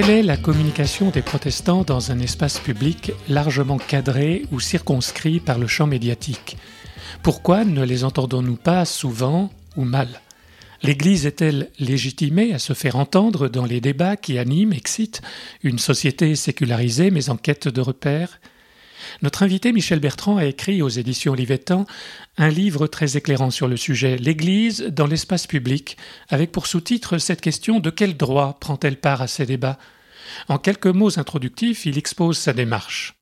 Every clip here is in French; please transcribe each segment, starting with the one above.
Quelle est la communication des protestants dans un espace public largement cadré ou circonscrit par le champ médiatique? Pourquoi ne les entendons-nous pas souvent ou mal? L'Église est-elle légitimée à se faire entendre dans les débats qui animent, excitent une société sécularisée mais en quête de repères? Notre invité Michel Bertrand a écrit aux éditions Olivetan un livre très éclairant sur le sujet L'Église dans l'espace public, avec pour sous-titre cette question de quel droit prend-elle part à ces débats? En quelques mots introductifs, il expose sa démarche.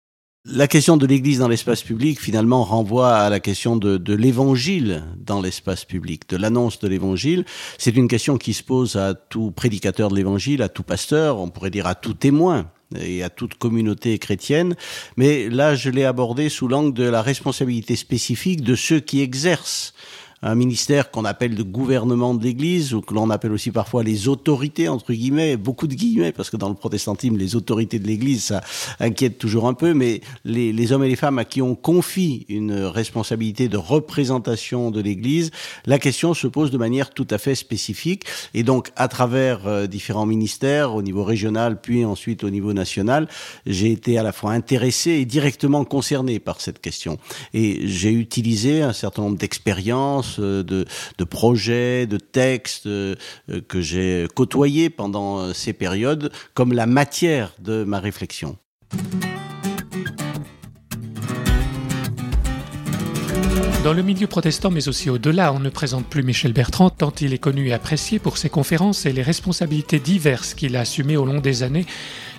La question de l'Église dans l'espace public, finalement, renvoie à la question de l'Évangile dans l'espace public, de l'annonce de l'Évangile. C'est une question qui se pose à tout prédicateur de l'Évangile, à tout pasteur, on pourrait dire à tout témoin et à toute communauté chrétienne. Mais là, je l'ai abordé sous l'angle de la responsabilité spécifique de ceux qui exercent un ministère qu'on appelle le gouvernement de l'Église, ou que l'on appelle aussi parfois les autorités, entre guillemets, beaucoup de guillemets, parce que dans le protestantisme, les autorités de l'Église, ça inquiète toujours un peu, mais les, hommes et les femmes à qui on confie une responsabilité de représentation de l'Église, la question se pose de manière tout à fait spécifique, et donc à travers euh, différents ministères, au niveau régional, puis ensuite au niveau national, j'ai été à la fois intéressé et directement concerné par cette question. Et j'ai utilisé un certain nombre d'expériences, euh, de, de projets, de textes euh, que j'ai côtoyés pendant euh, ces périodes comme la matière de ma réflexion. Dans le milieu protestant, mais aussi au-delà, on ne présente plus Michel Bertrand, tant il est connu et apprécié pour ses conférences et les responsabilités diverses qu'il a assumées au long des années,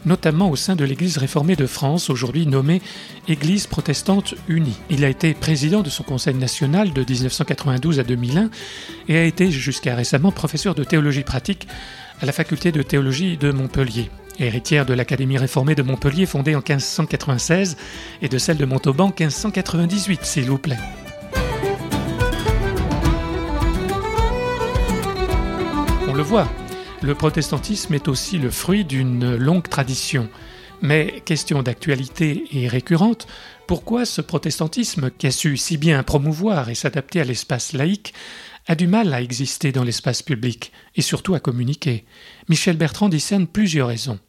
notamment au sein de l'Église réformée de France, aujourd'hui nommée Église protestante unie. Il a été président de son conseil national de 1992 à 2001 et a été jusqu'à récemment professeur de théologie pratique à la faculté de théologie de Montpellier héritière de l'Académie réformée de Montpellier fondée en 1596 et de celle de Montauban 1598, s'il vous plaît. le voit. Le protestantisme est aussi le fruit d'une longue tradition. Mais question d'actualité et récurrente, pourquoi ce protestantisme, qui a su si bien promouvoir et s'adapter à l'espace laïque, a du mal à exister dans l'espace public et surtout à communiquer? Michel Bertrand discerne plusieurs raisons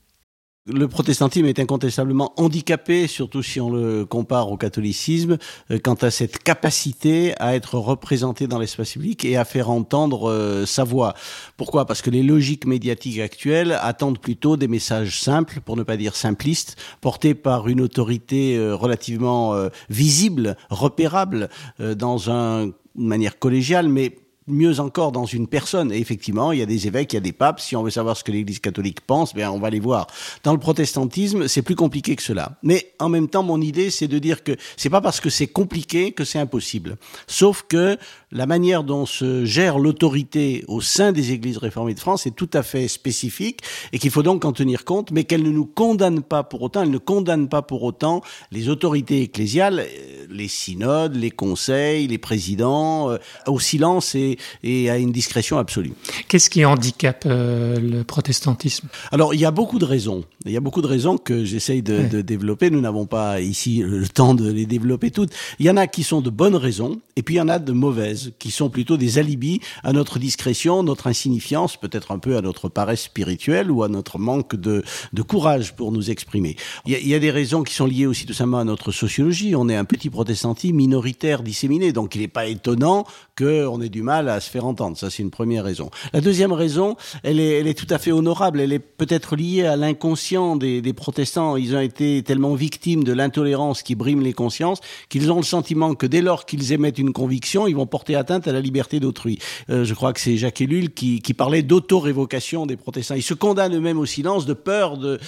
le protestantisme est incontestablement handicapé, surtout si on le compare au catholicisme, euh, quant à cette capacité à être représenté dans l'espace public et à faire entendre euh, sa voix. Pourquoi? Parce que les logiques médiatiques actuelles attendent plutôt des messages simples, pour ne pas dire simplistes, portés par une autorité euh, relativement visible, repérable, dans un, une manière collégiale, mais mieux encore dans une personne. Et effectivement, il y a des évêques, il y a des papes. Si on veut savoir ce que l'Église catholique pense, bien, on va les voir. Dans le protestantisme, c'est plus compliqué que cela. Mais en même temps, mon idée, c'est de dire que c'est pas parce que c'est compliqué que c'est impossible. Sauf que la manière dont se gère l'autorité au sein des Églises réformées de France est tout à fait spécifique et qu'il faut donc en tenir compte, mais qu'elle ne nous condamne pas pour autant, elle ne condamne pas pour autant les autorités ecclésiales, euh, les synodes, les conseils, les présidents, euh, au silence et et à une discrétion absolue. Qu'est-ce qui handicape euh, le protestantisme? Alors, il y a beaucoup de raisons. Il y a beaucoup de raisons que j'essaye de, de, développer. Nous n'avons pas ici le temps de les développer toutes. Il y en a qui sont de bonnes raisons, et puis il y en a de mauvaises, qui sont plutôt des alibis à notre discrétion, notre insignifiance, peut-être un peu à notre paresse spirituelle ou à notre manque de, de courage pour nous exprimer. Il y, a, il y, a, des raisons qui sont liées aussi tout simplement à notre sociologie. On est un petit protestantisme minoritaire disséminé, donc il n'est pas étonnant qu'on ait du mal à se faire entendre. Ça, c'est une première raison. La deuxième raison, elle est, elle est tout à fait honorable. Elle est peut-être liée à l'inconscient des, protestants. Ils ont été tellement victimes de l'intolérance qui brime les consciences qu'ils ont le sentiment que dès lors qu'ils émettent une conviction, ils vont porter atteinte à la liberté d'autrui. Euh, je crois que c'est Jacques Ellul qui, parlait d'auto-révocation des protestants. Ils se condamnent eux-mêmes au silence de peur de,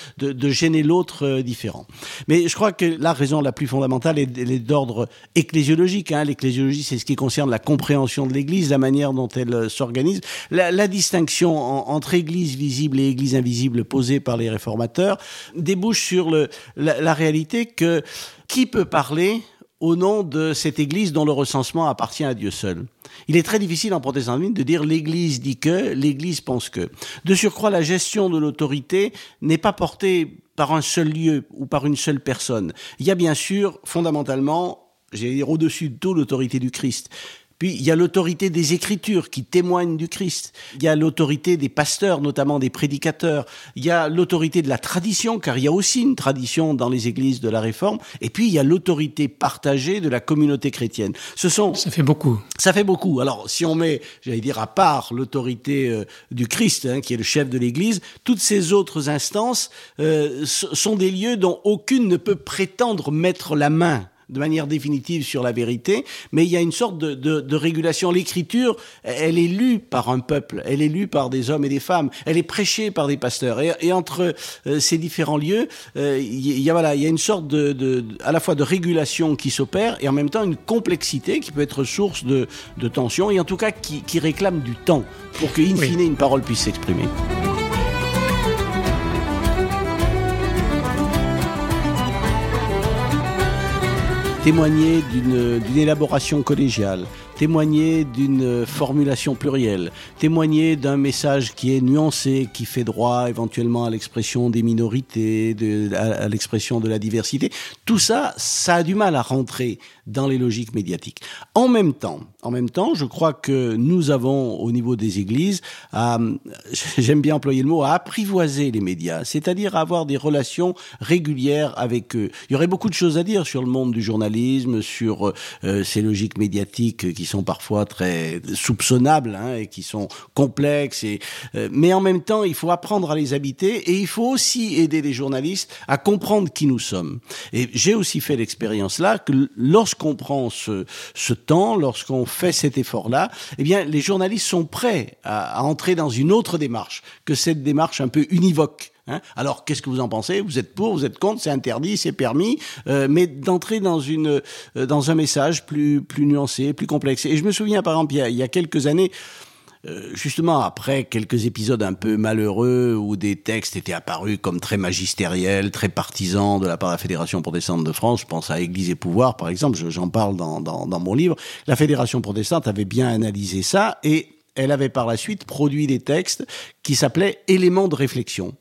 gêner l'autre euh, différent. Mais je crois que la raison la plus fondamentale est, d'ordre ecclésiologique. Hein. L'ecclésiologie, c'est ce qui concerne la compréhension de l'Église, la manière dont elle euh, s'organise. La, distinction en, entre Église visible et Église invisible posée par les réformateurs débouche sur la réalité que qui peut parler au nom de cette Église dont le recensement appartient à Dieu seul. Il est très difficile en protestantisme de dire l'Église dit que, l'Église pense que. De surcroît, la gestion de l'autorité n'est pas portée par un seul lieu ou par une seule personne. Il y a bien sûr, fondamentalement, j'allais dire au-dessus de tout, l'autorité du Christ. Puis il y a l'autorité des Écritures qui témoignent du Christ. Il y a l'autorité des pasteurs, notamment des prédicateurs. Il y a l'autorité de la tradition, car il y a aussi une tradition dans les églises de la Réforme. Et puis il y a l'autorité partagée de la communauté chrétienne. Ce sont ça fait beaucoup. Ça fait beaucoup. Alors si on met, j'allais dire à part l'autorité euh, du Christ, hein, qui est le chef de l'Église, toutes ces autres instances euh, sont des lieux dont aucune ne peut prétendre mettre la main de manière définitive sur la vérité, mais il y a une sorte de, de, de régulation. L'écriture, elle est lue par un peuple, elle est lue par des hommes et des femmes, elle est prêchée par des pasteurs. Et, et entre euh, ces différents lieux, euh, il y a voilà, il y a une sorte de, de, à la fois de régulation qui s'opère et en même temps une complexité qui peut être source de, de tension et en tout cas qui, qui réclame du temps pour que, in fine, une parole puisse s'exprimer. Témoigner d'une élaboration collégiale, témoigner d'une formulation plurielle, témoigner d'un message qui est nuancé, qui fait droit éventuellement à l'expression des minorités, à, à l'expression de la diversité. Tout ça, ça a du mal à rentrer dans les logiques médiatiques. En même temps, en même temps, je crois que nous avons au niveau des églises, j'aime bien employer le mot, à apprivoiser les médias, c'est-à-dire à avoir des relations régulières avec eux. Il y aurait beaucoup de choses à dire sur le monde du journalisme, sur euh, ces logiques médiatiques qui sont parfois très soupçonnables hein, et qui sont complexes. Euh, mais en même temps, il faut apprendre à les habiter et il faut aussi aider les journalistes à comprendre qui nous sommes. Et j'ai aussi fait l'expérience là que lorsqu'on prend ce, temps, lorsqu'on fait cet effort-là, eh bien, les journalistes sont prêts à, entrer dans une autre démarche que cette démarche un peu univoque. Hein Alors, qu'est-ce que vous en pensez? Vous êtes pour, vous êtes contre C'est interdit, c'est permis, euh, mais d'entrer dans euh, dans un message plus plus nuancé, plus complexe. Et je me souviens, par exemple, il y a quelques années. Euh, justement après quelques épisodes un peu malheureux où des textes étaient apparus comme très magistériels, très partisans de la part de la Fédération protestante de France, je pense à Église et Pouvoir par exemple, j'en parle dans, dans, dans mon livre, la Fédération protestante avait bien analysé ça et elle avait par la suite produit des textes qui s'appelaient éléments de réflexion.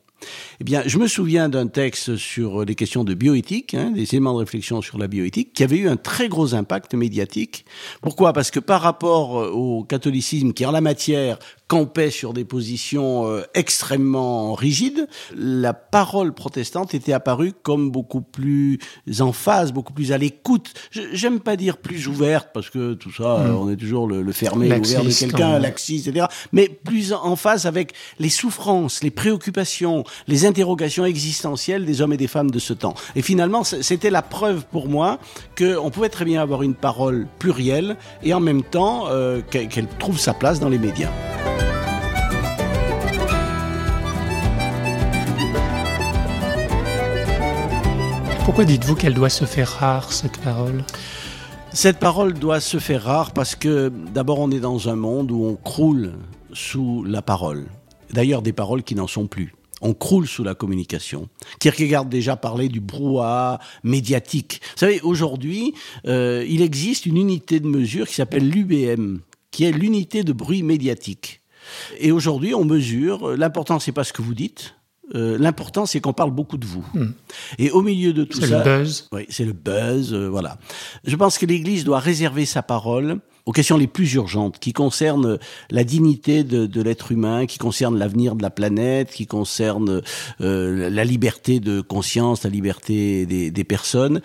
Eh bien, je me souviens d'un texte sur les questions de bioéthique, hein, des éléments de réflexion sur la bioéthique, qui avait eu un très gros impact médiatique. Pourquoi? Parce que par rapport au catholicisme, qui en la matière campait sur des positions euh, extrêmement rigides, la parole protestante était apparue comme beaucoup plus en phase, beaucoup plus à l'écoute. J'aime pas dire plus ouverte, parce que tout ça, mmh. on est toujours le, le fermé, l'ouvert de quelqu'un, laxiste, etc. Mais plus en phase avec les souffrances, les préoccupations, les interrogations existentielles des hommes et des femmes de ce temps. Et finalement, c'était la preuve pour moi qu'on pouvait très bien avoir une parole plurielle et en même temps euh, qu'elle trouve sa place dans les médias. Pourquoi dites-vous qu'elle doit se faire rare, cette parole? Cette parole doit se faire rare parce que d'abord on est dans un monde où on croule sous la parole. D'ailleurs des paroles qui n'en sont plus. On croule sous la communication. Kierkegaard déjà parlait du brouhaha médiatique. Vous savez, aujourd'hui, euh, il existe une unité de mesure qui s'appelle l'UBM, qui est l'unité de bruit médiatique. Et aujourd'hui, on mesure, l'important c'est pas ce que vous dites, euh, l'important, c'est qu'on parle beaucoup de vous. Hmm. Et au milieu de tout ça, c'est le buzz. Oui, c'est le buzz. Euh, voilà. Je pense que l'Église doit réserver sa parole aux questions les plus urgentes, qui concernent la dignité de, de l'être humain, qui concernent l'avenir de la planète, qui concernent euh, la liberté de conscience, la liberté des, des personnes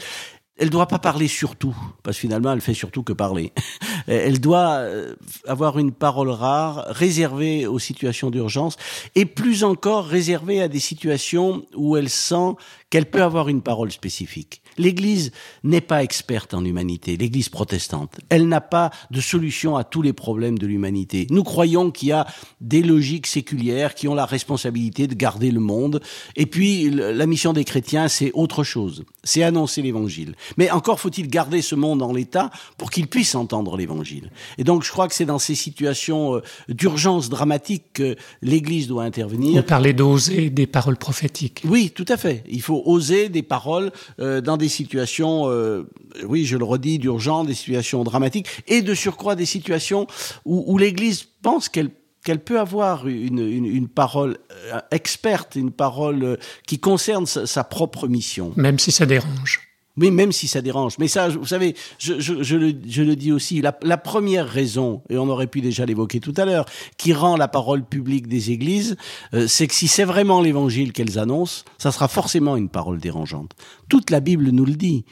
elle doit pas parler surtout, parce que finalement, elle fait surtout que parler. Elle doit euh, avoir une parole rare, réservée aux situations d'urgence, et plus encore réservée à des situations où elle sent qu'elle peut avoir une parole spécifique. L'Église n'est pas experte en humanité, l'Église protestante. Elle n'a pas de solution à tous les problèmes de l'humanité. Nous croyons qu'il y a des logiques séculières qui ont la responsabilité de garder le monde. Et puis, la mission des chrétiens, c'est autre chose. C'est annoncer l'Évangile. Mais encore faut-il garder ce monde en l'état pour qu'il puisse entendre l'Évangile. Et donc, je crois que c'est dans ces situations euh, d'urgence dramatique que l'Église doit intervenir. Vous parlez d'oser des paroles prophétiques. Oui, tout à fait. Il faut oser des paroles euh, dans des des situations, euh, oui, je le redis, d'urgence, des situations dramatiques, et de surcroît des situations où, l'Église pense qu'elle qu'elle peut avoir une, une, parole euh, experte, une parole euh, qui concerne sa propre mission. Même si ça dérange. Oui, même si ça dérange. Mais ça, vous savez, je, le, dis aussi, la, première raison, et on aurait pu déjà l'évoquer tout à l'heure, qui rend la parole publique des églises, euh, c'est que si c'est vraiment l'évangile qu'elles annoncent, ça sera forcément une parole dérangeante. Toute la Bible nous le dit.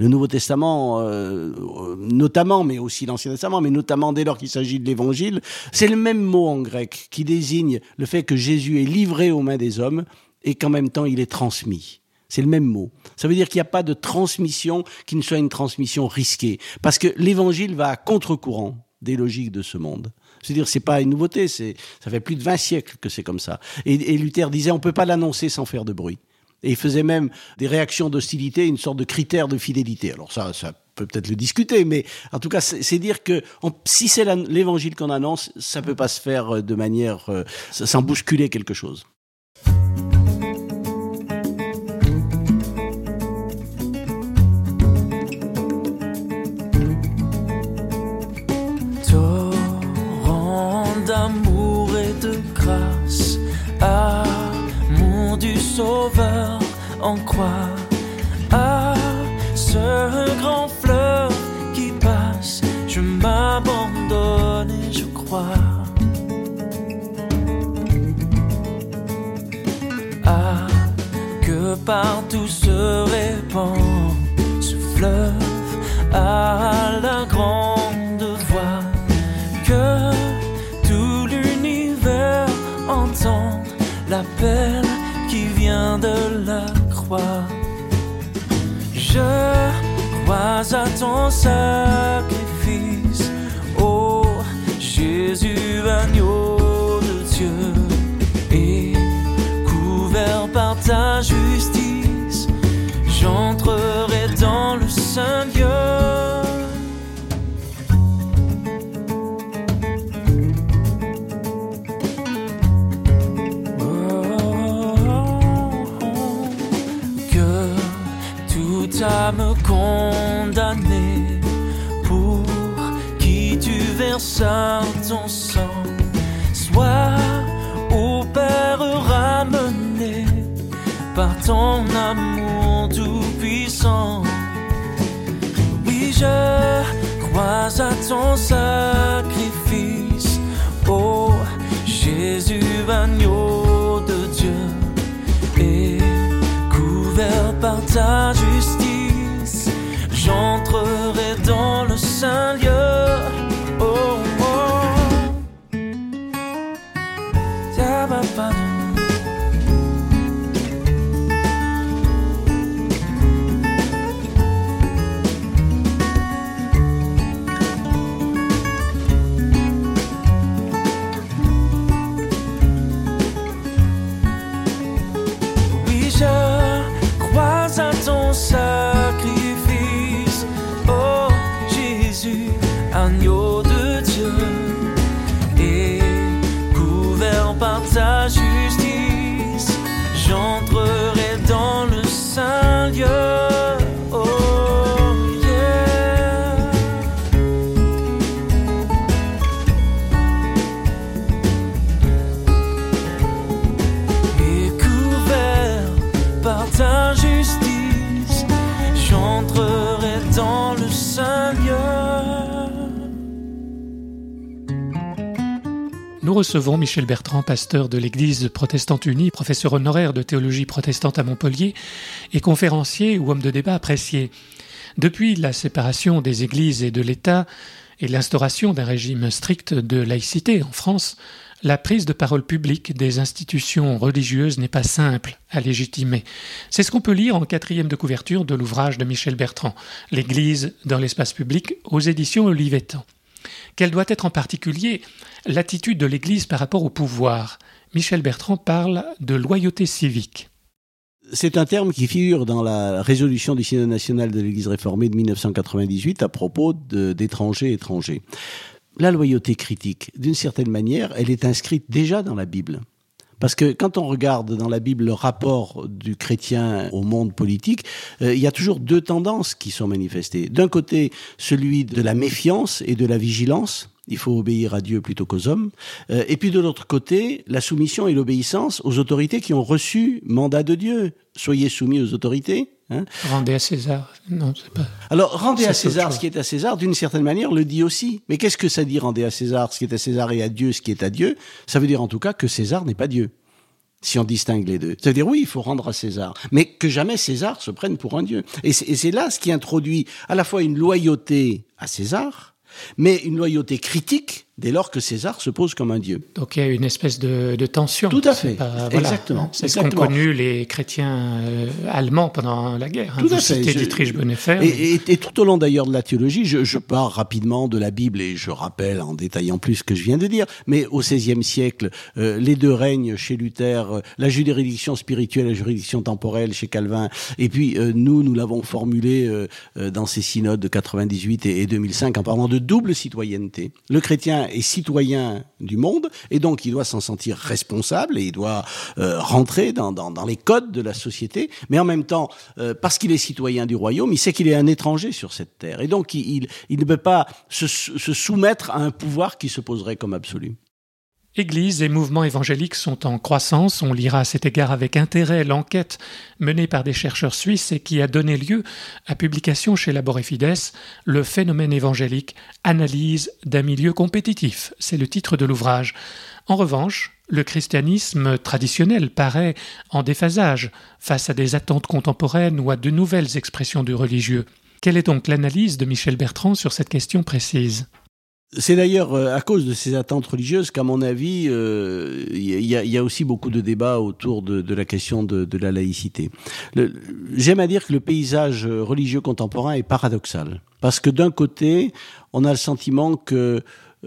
Le Nouveau Testament, euh, notamment, mais aussi l'Ancien Testament, mais notamment dès lors qu'il s'agit de l'Évangile, c'est le même mot en grec qui désigne le fait que Jésus est livré aux mains des hommes et qu'en même temps il est transmis. C'est le même mot. Ça veut dire qu'il n'y a pas de transmission qui ne soit une transmission risquée. Parce que l'évangile va à contre-courant des logiques de ce monde. C'est-à-dire, c'est pas une nouveauté, c'est, ça fait plus de 20 siècles que c'est comme ça. Et, Luther disait, on peut pas l'annoncer sans faire de bruit. Et il faisait même des réactions d'hostilité, une sorte de critère de fidélité. Alors ça, ça peut peut-être le discuter, mais en tout cas, c'est dire que si c'est l'évangile qu'on annonce, ça peut pas se faire de manière euh, sans bousculer quelque chose. En croix à ton sacrifice, ô Jésus, agneau de Dieu, et couvert par ta justice, j'entrerai dans le saint Nous recevons Michel Bertrand, pasteur de l'Église protestante unie, professeur honoraire de théologie protestante à Montpellier et conférencier ou homme de débat apprécié. Depuis la séparation des églises et de l'État et l'instauration d'un régime strict de laïcité en France, la prise de parole publique des institutions religieuses n'est pas simple à légitimer. C'est ce qu'on peut lire en quatrième de couverture de l'ouvrage de Michel Bertrand, L'Église dans l'espace public, aux éditions Olivetan. Quelle doit être en particulier l'attitude de l'Église par rapport au pouvoir? Michel Bertrand parle de loyauté civique. C'est un terme qui figure dans la résolution du Synode national de l'Église réformée de 1998 à propos d'étrangers étrangers. La loyauté critique, d'une certaine manière, elle est inscrite déjà dans la Bible. Parce que quand on regarde dans la Bible le rapport du chrétien au monde politique, euh, il y a toujours deux tendances qui sont manifestées. D'un côté, celui de la méfiance et de la vigilance. Il faut obéir à Dieu plutôt qu'aux hommes. Euh, et puis de l'autre côté, la soumission et l'obéissance aux autorités qui ont reçu mandat de Dieu. Soyez soumis aux autorités. Hein. Rendez à César. Non, c'est pas. Alors, rendez à César ce qui est à César, d'une certaine manière, le dit aussi. Mais qu'est-ce que ça dit, rendez à César ce qui est à César et à Dieu ce qui est à Dieu? Ça veut dire en tout cas que César n'est pas Dieu si on distingue les deux. C'est-à-dire, oui, il faut rendre à César, mais que jamais César se prenne pour un dieu. Et c'est là ce qui introduit à la fois une loyauté à César, mais une loyauté critique dès lors que César se pose comme un dieu. Donc il y a une espèce de, de tension. Tout à fait. Exactement. C'est ce qu'ont connu les chrétiens euh, allemands pendant la guerre. Hein. Tout à fait. Dietrich Bonhoeffer. Et, et, et, tout au long d'ailleurs de la théologie, je, je, pars rapidement de la Bible et je rappelle en détaillant plus ce que je viens de dire, mais au XVIe siècle, euh, les deux règnes chez Luther, euh, la juridiction spirituelle, la juridiction temporelle chez Calvin, et puis nous, nous l'avons formulé dans ces synodes de 98 et, et 2005 en parlant de double citoyenneté. Le chrétien est citoyen du monde et donc il doit s'en sentir responsable et il doit euh, rentrer dans, les codes de la société, mais en même temps, euh, parce qu'il est citoyen du royaume, il sait qu'il est un étranger sur cette terre et donc il, ne peut pas se soumettre à un pouvoir qui se poserait comme absolu. Églises et mouvements évangéliques sont en croissance. On lira à cet égard avec intérêt l'enquête menée par des chercheurs suisses et qui a donné lieu à publication chez Labor Fides Le phénomène évangélique, analyse d'un milieu compétitif. C'est le titre de l'ouvrage. En revanche, le christianisme traditionnel paraît en déphasage face à des attentes contemporaines ou à de nouvelles expressions du religieux. Quelle est donc l'analyse de Michel Bertrand sur cette question précise? C'est d'ailleurs euh, à cause de ces attentes religieuses qu'à mon avis, il euh, y, a aussi beaucoup de débats autour de, la question de, de la laïcité. J'aime à dire que le paysage religieux contemporain est paradoxal. Parce que d'un côté, on a le sentiment que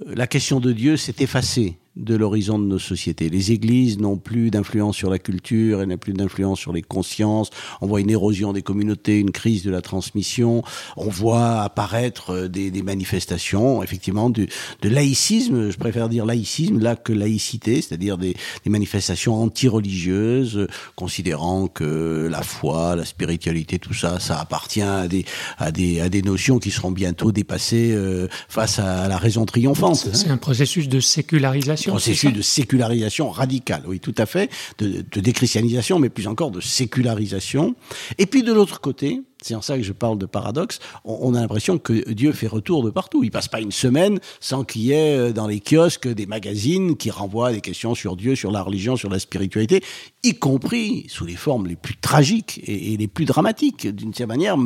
la question de Dieu s'est effacée de l'horizon de nos sociétés. Les églises n'ont plus d'influence sur la culture, elles n'ont plus d'influence sur les consciences. On voit une érosion des communautés, une crise de la transmission. On voit apparaître euh, des, des manifestations, effectivement, du, de laïcisme. Je préfère dire laïcisme là que laïcité, c'est-à-dire des, des, manifestations anti-religieuses, considérant que la foi, la spiritualité, tout ça, ça appartient à des, à des, à des notions qui seront bientôt dépassées euh, face à la raison triomphante. C'est un processus de sécularisation Processus de sécularisation radicale, oui, tout à fait, de, de déchristianisation, mais plus encore de sécularisation. Et puis de l'autre côté, c'est en ça que je parle de paradoxe. On, a l'impression que Dieu fait retour de partout. Il passe pas une semaine sans qu'il y ait euh, dans les kiosques des magazines qui renvoient des questions sur Dieu, sur la religion, sur la spiritualité, y compris sous les formes les plus tragiques et, les plus dramatiques. D'une certaine manière,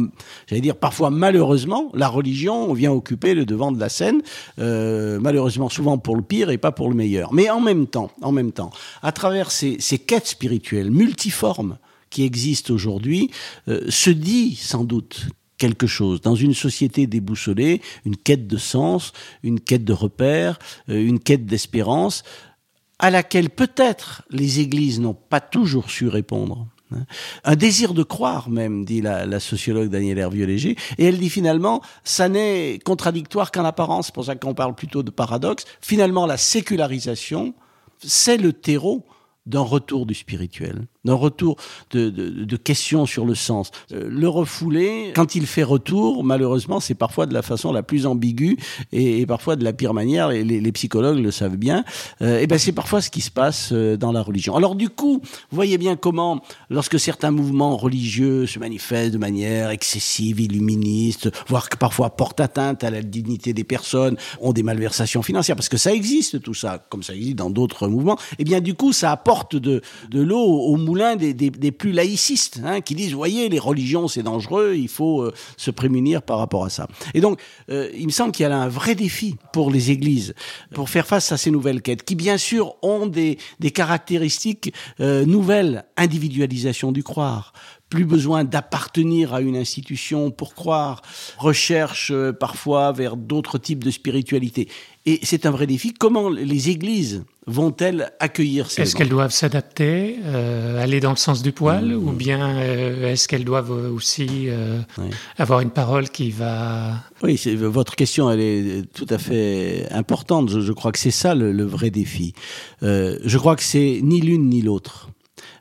j'allais dire parfois malheureusement, la religion vient occuper le devant de la scène, euh, malheureusement souvent pour le pire et pas pour le meilleur. Mais en même temps, en même temps, à travers ces, ces quêtes spirituelles multiformes, qui existe aujourd'hui euh, se dit sans doute quelque chose. Dans une société déboussolée, une quête de sens, une quête de repères, euh, une quête d'espérance, à laquelle peut-être les églises n'ont pas toujours su répondre. Hein. Un désir de croire même, dit la, sociologue Danielle Hervieux-Léger, et elle dit finalement, ça n'est contradictoire qu'en apparence, c'est pour ça qu'on parle plutôt de paradoxe, finalement la sécularisation, c'est le terreau d'un retour du spirituel d'un retour de, de, questions sur le sens. Euh, le refouler, quand il fait retour, malheureusement, c'est parfois de la façon la plus ambiguë et, et parfois de la pire manière, et les, les psychologues le savent bien, euh, et ben c'est parfois ce qui se passe euh, dans la religion. Alors du coup, vous voyez bien comment, lorsque certains mouvements religieux se manifestent de manière excessive, illuministe, voire que parfois portent atteinte à la dignité des personnes, ont des malversations financières, parce que ça existe tout ça, comme ça existe dans d'autres mouvements, et bien du coup, ça apporte de, l'eau au l'un des, plus laïcistes, hein, qui disent, voyez, les religions, c'est dangereux, il faut euh, se prémunir par rapport à ça. Et donc, euh, il me semble qu'il y a un vrai défi pour les églises, pour faire face à ces nouvelles quêtes, qui bien sûr ont des, caractéristiques euh, nouvelles, individualisation du croire, plus besoin d'appartenir à une institution pour croire, recherche euh, parfois vers d'autres types de spiritualité. Et c'est un vrai défi. Comment les églises vont-elles accueillir ces Est-ce qu'elles doivent s'adapter, euh, aller dans le sens du poil, Mmh. ou bien euh, est-ce qu'elles doivent aussi euh, avoir une parole qui va... Oui, votre question, elle est tout à fait importante. Je, je crois que c'est ça le, le vrai défi. Je crois que c'est ni l'une ni l'autre.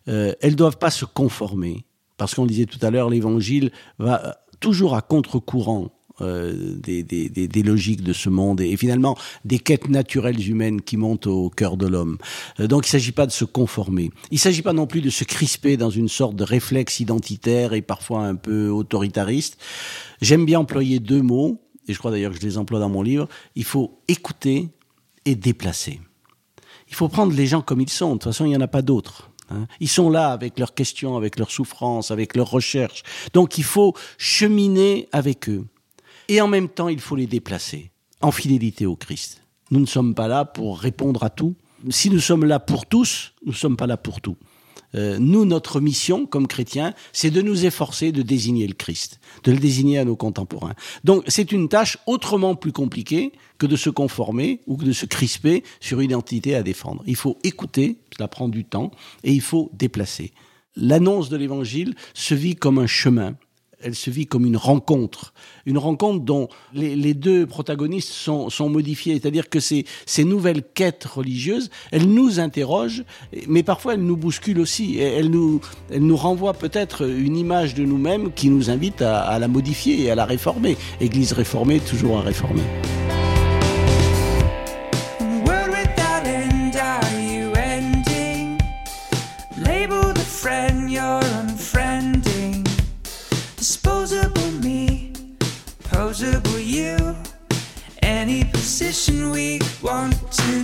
Elles doivent pas se conformer, parce qu'on disait tout à l'heure, l'Évangile va toujours à contre-courant. euh, des, logiques de ce monde et, et finalement des quêtes naturelles humaines qui montent au cœur de l'homme. Euh, donc il ne s'agit pas de se conformer. Il ne s'agit pas non plus de se crisper dans une sorte de réflexe identitaire et parfois un peu autoritariste. J'aime bien employer deux mots, et je crois d'ailleurs que je les emploie dans mon livre. Il faut écouter et déplacer. Il faut prendre les gens comme ils sont. De toute façon, il n'y en a pas d'autres. Hein. Ils sont là avec leurs questions, avec leurs souffrances, avec leurs recherches. Donc il faut cheminer avec eux. Et en même temps, il faut les déplacer en fidélité au Christ. Nous ne sommes pas là pour répondre à tout. Si nous sommes là pour tous, nous ne sommes pas là pour tout. Euh, nous, notre mission comme chrétiens, c'est de nous efforcer de désigner le Christ, de le désigner à nos contemporains. Donc c'est une tâche autrement plus compliquée que de se conformer ou que de se crisper sur une identité à défendre. Il faut écouter, cela prend du temps, et il faut déplacer. L'annonce de l'Évangile se vit comme un chemin elle se vit comme une rencontre, une rencontre dont les, deux protagonistes sont, sont modifiés, c'est-à-dire que ces, ces nouvelles quêtes religieuses, elles nous interrogent, mais parfois elles nous bousculent aussi, elles nous, elles nous renvoient peut-être une image de nous-mêmes qui nous invite à, à la modifier et à la réformer. Église réformée, toujours à réformer. Position we want to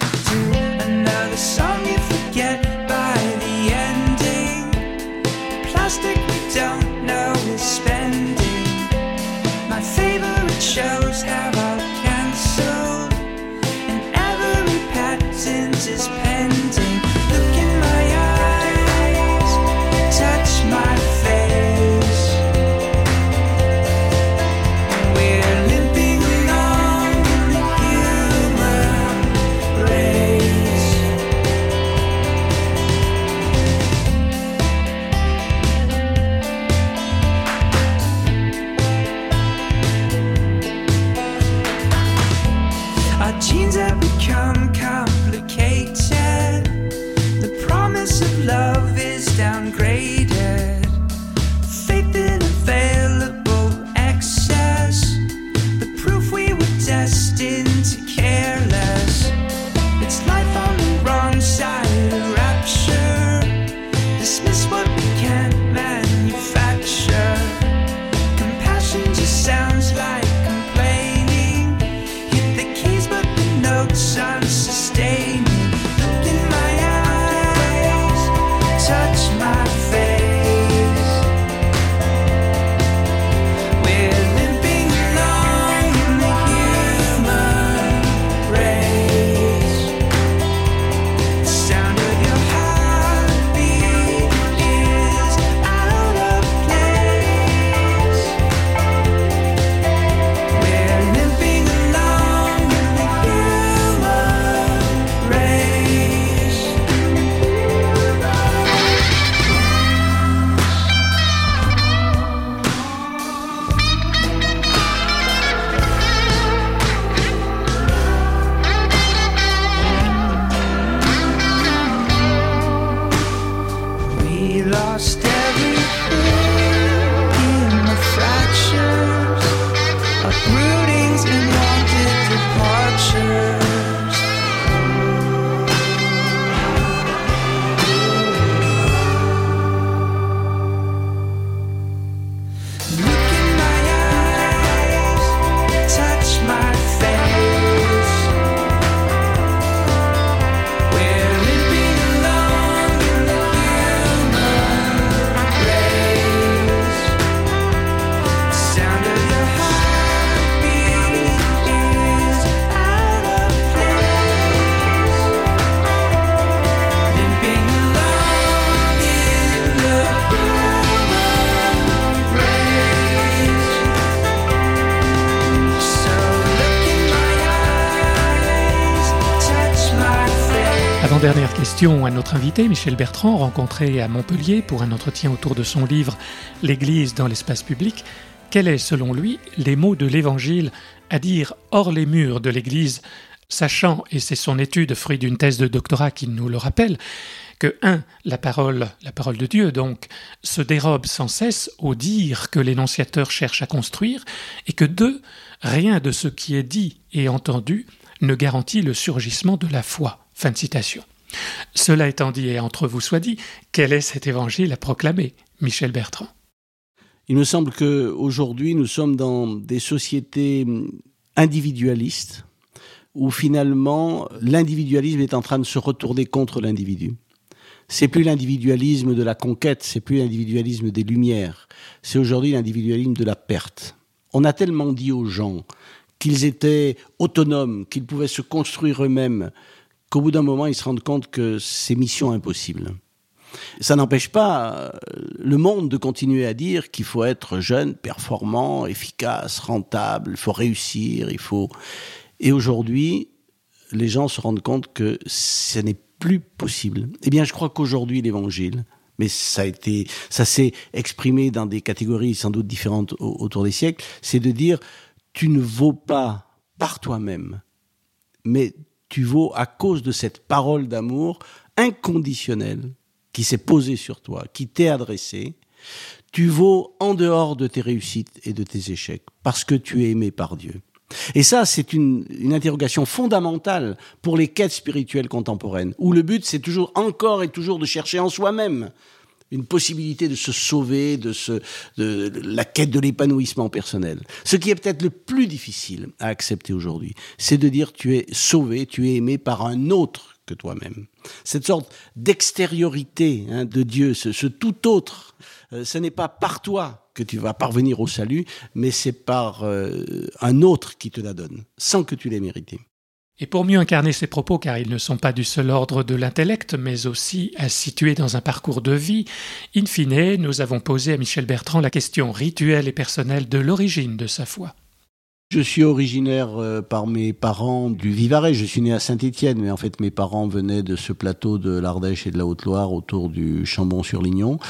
question à notre invité, Michel Bertrand, rencontré à Montpellier pour un entretien autour de son livre L'Église dans l'espace public. Quels est, selon lui, les mots de l'Évangile à dire hors les murs de l'Église, sachant, et c'est son étude, fruit d'une thèse de doctorat qui nous le rappelle, que 1. La parole, la parole de Dieu donc, se dérobe sans cesse au dire que l'énonciateur cherche à construire, et que 2. Rien de ce qui est dit et entendu ne garantit le surgissement de la foi. Fin de citation. Cela étant dit, et entre vous soit dit, quel est cet évangile à proclamer Michel Bertrand? Il me semble qu'aujourd'hui, nous sommes dans des sociétés individualistes où finalement l'individualisme est en train de se retourner contre l'individu. C'est plus l'individualisme de la conquête, c'est plus l'individualisme des lumières, c'est aujourd'hui l'individualisme de la perte. On a tellement dit aux gens qu'ils étaient autonomes, qu'ils pouvaient se construire eux-mêmes, qu'au bout d'un moment, ils se rendent compte que c'est mission impossible. Ça n'empêche pas euh, le monde de continuer à dire qu'il faut être jeune, performant, efficace, rentable, il faut réussir, il faut. Et aujourd'hui, les gens se rendent compte que ce n'est plus possible. Eh bien, je crois qu'aujourd'hui, l'évangile, mais ça a été, ça s'est exprimé dans des catégories sans doute différentes autour des siècles, c'est de dire, tu ne vaux pas par toi-même, mais tu vaux à cause de cette parole d'amour inconditionnelle qui s'est posée sur toi, qui t'est adressée. Tu vaux en dehors de tes réussites et de tes échecs, parce que tu es aimé par Dieu. Et ça, c'est une, une, interrogation fondamentale pour les quêtes spirituelles contemporaines, où le but, c'est toujours encore et toujours de chercher en soi-même une possibilité de se sauver, de, la quête de l'épanouissement personnel. Ce qui est peut-être le plus difficile à accepter aujourd'hui, c'est de dire tu es sauvé, tu es aimé par un autre que toi-même. Cette sorte d'extériorité hein, de Dieu, ce, ce, tout autre, euh, ce n'est pas par toi que tu vas parvenir au salut, mais c'est par euh, un autre qui te la donne, sans que tu l'aies mérité. Et pour mieux incarner ces propos, car ils ne sont pas du seul ordre de l'intellect, mais aussi à situer dans un parcours de vie, in fine, nous avons posé à Michel Bertrand la question rituelle et personnelle de l'origine de sa foi. Je suis originaire euh, par mes parents du Vivarais. Je suis né à Saint-Étienne, mais en fait mes parents venaient de ce plateau de l'Ardèche et de la Haute-Loire autour du Chambon-sur-Lignon.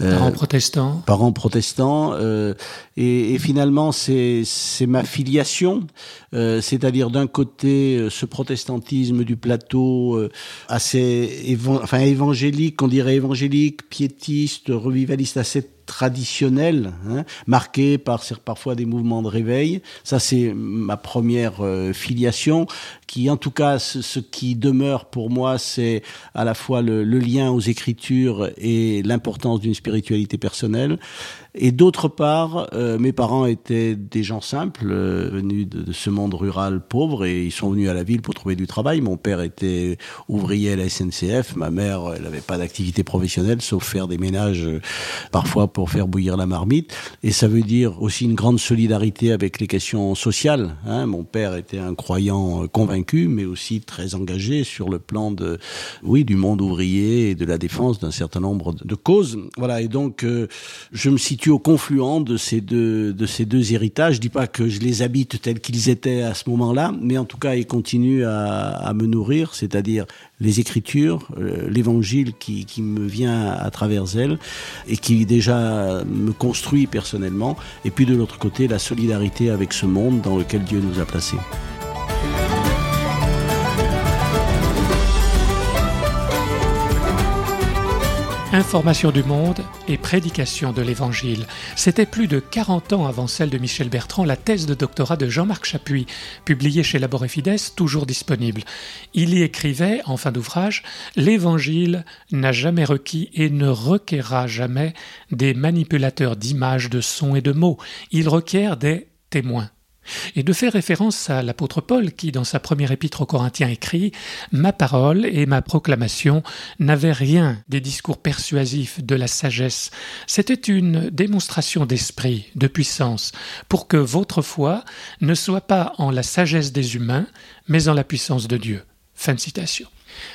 Euh, parents protestants. Parents protestants. Euh, et, et, finalement, c'est ma filiation, euh, c'est-à-dire d'un côté ce protestantisme du plateau assez évan enfin évangélique, on dirait évangélique, piétiste, revivaliste, assez traditionnel, hein, marqué par parfois des mouvements de réveil. Ça, c'est ma première euh, filiation, qui, en tout cas, ce, qui demeure pour moi, c'est à la fois le, lien aux Écritures et l'importance d'une spiritualité personnelle. Et d'autre part, euh, mes parents étaient des gens simples, euh, venus de, ce monde rural pauvre, et ils sont venus à la ville pour trouver du travail. Mon père était ouvrier à la SNCF, ma mère, elle n'avait pas d'activité professionnelle, sauf faire des ménages, euh, parfois pour faire bouillir la marmite. Et ça veut dire aussi une grande solidarité avec les questions sociales. Hein. Mon père était un croyant euh, mais aussi très engagé sur le plan de, oui, du monde ouvrier et de la défense d'un certain nombre de causes. Voilà, et donc euh, je me situe au confluent de ces deux héritages. Je dis pas que je les habite tels qu'ils étaient à ce moment-là, mais en tout cas ils continuent à, me nourrir, c'est-à-dire les Écritures, euh, l'Évangile qui me vient à travers elles et qui déjà me construit personnellement, et puis de l'autre côté la solidarité avec ce monde dans lequel Dieu nous a placés. Information du monde et prédication de l'Évangile. C'était plus de 40 ans avant celle de Michel Bertrand, la thèse de doctorat de Jean-Marc Chapuis, publiée chez Labor Fides, toujours disponible. Il y écrivait, en fin d'ouvrage, L'Évangile n'a jamais requis et ne requerra jamais des manipulateurs d'images, de sons et de mots. Il requiert des témoins et de faire référence à l'apôtre Paul qui, dans sa première épître aux Corinthiens, écrit Ma parole et ma proclamation n'avaient rien des discours persuasifs de la sagesse, c'était une démonstration d'esprit, de puissance, pour que votre foi ne soit pas en la sagesse des humains, mais en la puissance de Dieu.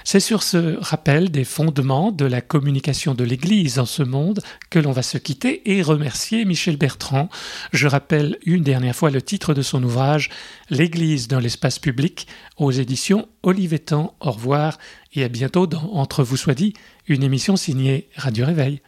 C'est sur ce rappel des fondements de la communication de l'Église en ce monde que l'on va se quitter et remercier Michel Bertrand. Je rappelle une dernière fois le titre de son ouvrage L'Église dans l'espace public aux éditions Olivetan. Au revoir et à bientôt dans Entre vous soit dit, une émission signée Radio Réveil.